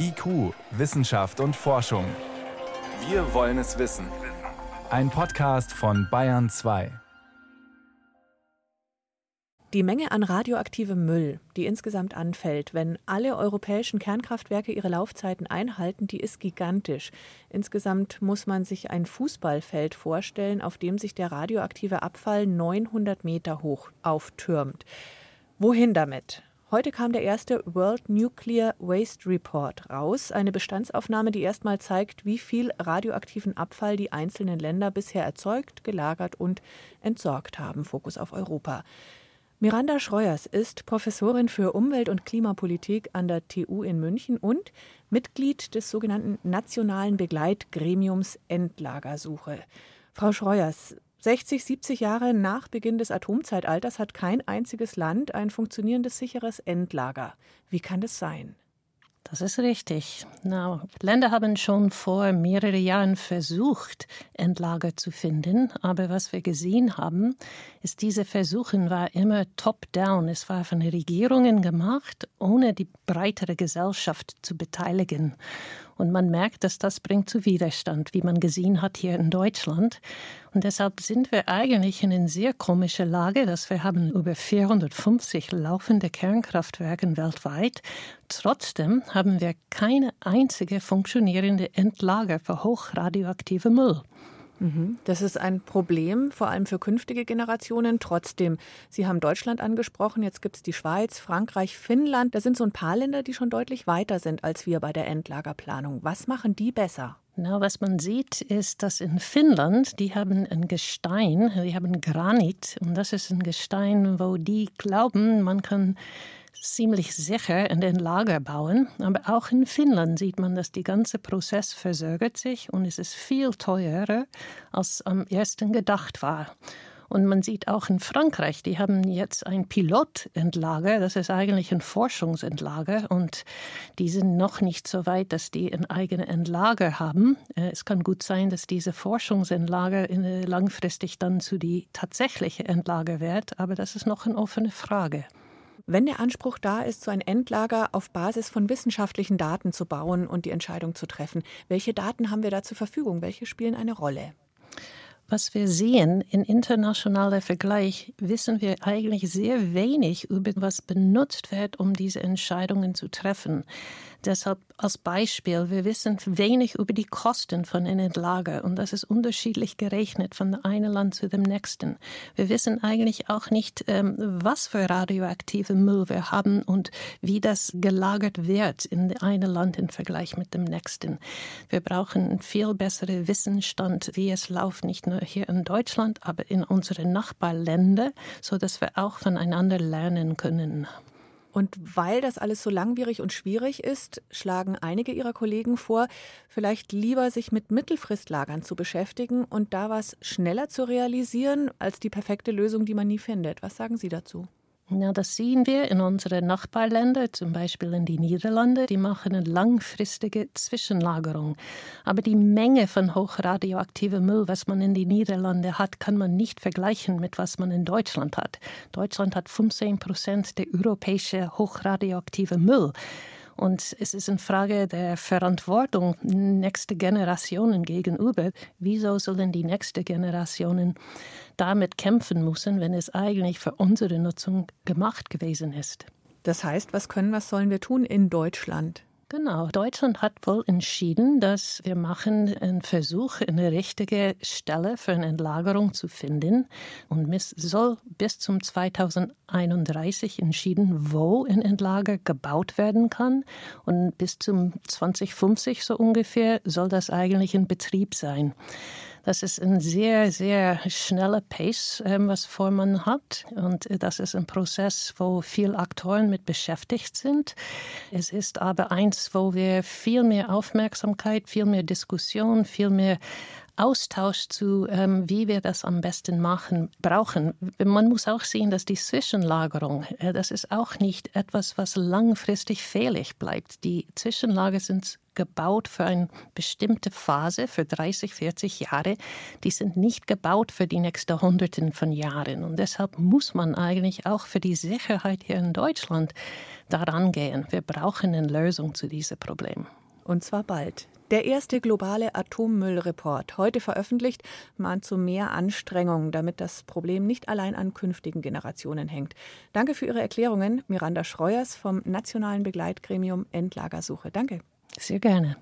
IQ, Wissenschaft und Forschung. Wir wollen es wissen. Ein Podcast von Bayern 2. Die Menge an radioaktivem Müll, die insgesamt anfällt, wenn alle europäischen Kernkraftwerke ihre Laufzeiten einhalten, die ist gigantisch. Insgesamt muss man sich ein Fußballfeld vorstellen, auf dem sich der radioaktive Abfall 900 Meter hoch auftürmt. Wohin damit? Heute kam der erste World Nuclear Waste Report raus, eine Bestandsaufnahme, die erstmal zeigt, wie viel radioaktiven Abfall die einzelnen Länder bisher erzeugt, gelagert und entsorgt haben. Fokus auf Europa. Miranda Schreuers ist Professorin für Umwelt- und Klimapolitik an der TU in München und Mitglied des sogenannten Nationalen Begleitgremiums Endlagersuche. Frau Schreuers, 60, 70 Jahre nach Beginn des Atomzeitalters hat kein einziges Land ein funktionierendes sicheres Endlager. Wie kann das sein? Das ist richtig. Na, Länder haben schon vor mehreren Jahren versucht, Endlager zu finden. Aber was wir gesehen haben, ist, diese Versuche war immer top-down. Es war von Regierungen gemacht, ohne die breitere Gesellschaft zu beteiligen. Und man merkt, dass das bringt zu Widerstand, wie man gesehen hat hier in Deutschland. Und deshalb sind wir eigentlich in einer sehr komischen Lage, dass wir haben über 450 laufende Kernkraftwerke weltweit. Trotzdem haben wir keine einzige funktionierende Endlager für hochradioaktive Müll. Mhm. Das ist ein Problem, vor allem für künftige Generationen. Trotzdem, Sie haben Deutschland angesprochen, jetzt gibt es die Schweiz, Frankreich, Finnland. Das sind so ein paar Länder, die schon deutlich weiter sind als wir bei der Endlagerplanung. Was machen die besser? Na, was man sieht, ist, dass in Finnland, die haben ein Gestein, die haben Granit. Und das ist ein Gestein, wo die glauben, man kann ziemlich sicher in den Lager bauen. Aber auch in Finnland sieht man, dass der ganze Prozess verzögert sich und es ist viel teurer, als am ersten gedacht war. Und man sieht auch in Frankreich, die haben jetzt ein Pilotendlager, das ist eigentlich ein Forschungsendlager und die sind noch nicht so weit, dass die ein eigenes Endlager haben. Äh, es kann gut sein, dass diese Forschungsendlager langfristig dann zu die tatsächliche Endlager wird, aber das ist noch eine offene Frage. Wenn der Anspruch da ist, so ein Endlager auf Basis von wissenschaftlichen Daten zu bauen und die Entscheidung zu treffen, welche Daten haben wir da zur Verfügung? Welche spielen eine Rolle? Was wir sehen in internationaler Vergleich, wissen wir eigentlich sehr wenig über was benutzt wird, um diese Entscheidungen zu treffen. Deshalb als Beispiel, wir wissen wenig über die Kosten von einem Lager und das ist unterschiedlich gerechnet von einem Land zu dem nächsten. Wir wissen eigentlich auch nicht, ähm, was für radioaktive Müll wir haben und wie das gelagert wird in einem Land im Vergleich mit dem nächsten. Wir brauchen einen viel besseren Wissensstand, wie es läuft, nicht nur hier in Deutschland, aber in unseren Nachbarländern, so dass wir auch voneinander lernen können. Und weil das alles so langwierig und schwierig ist, schlagen einige ihrer Kollegen vor, vielleicht lieber sich mit Mittelfristlagern zu beschäftigen und da was schneller zu realisieren als die perfekte Lösung, die man nie findet. Was sagen Sie dazu? Ja, das sehen wir in unseren Nachbarländern, zum Beispiel in die Niederlande. Die machen eine langfristige Zwischenlagerung. Aber die Menge von hochradioaktivem Müll, was man in die Niederlande hat, kann man nicht vergleichen mit was man in Deutschland hat. Deutschland hat 15 Prozent der europäischen hochradioaktiven Müll. Und es ist eine Frage der Verantwortung nächste Generationen gegenüber. Wieso sollen die nächste Generationen damit kämpfen müssen, wenn es eigentlich für unsere Nutzung gemacht gewesen ist? Das heißt, was können, was sollen wir tun in Deutschland? Genau, Deutschland hat wohl entschieden, dass wir machen einen Versuch, eine richtige Stelle für eine Entlagerung zu finden. Und es soll bis zum 2031 entschieden, wo ein Endlager gebaut werden kann. Und bis zum 2050 so ungefähr soll das eigentlich in Betrieb sein. Das ist ein sehr, sehr schneller Pace, ähm, was Vormann hat. Und das ist ein Prozess, wo viele Aktoren mit beschäftigt sind. Es ist aber eins, wo wir viel mehr Aufmerksamkeit, viel mehr Diskussion, viel mehr Austausch zu, ähm, wie wir das am besten machen, brauchen. Man muss auch sehen, dass die Zwischenlagerung, äh, das ist auch nicht etwas, was langfristig fehlig bleibt. Die Zwischenlager sind gebaut für eine bestimmte Phase, für 30, 40 Jahre. Die sind nicht gebaut für die nächsten Hunderten von Jahren. Und deshalb muss man eigentlich auch für die Sicherheit hier in Deutschland daran gehen. Wir brauchen eine Lösung zu diesem Problem. Und zwar bald. Der erste globale Atommüllreport, heute veröffentlicht, mahnt zu mehr Anstrengungen, damit das Problem nicht allein an künftigen Generationen hängt. Danke für Ihre Erklärungen, Miranda Schreuers vom Nationalen Begleitgremium Endlagersuche. Danke. Sehr gerne.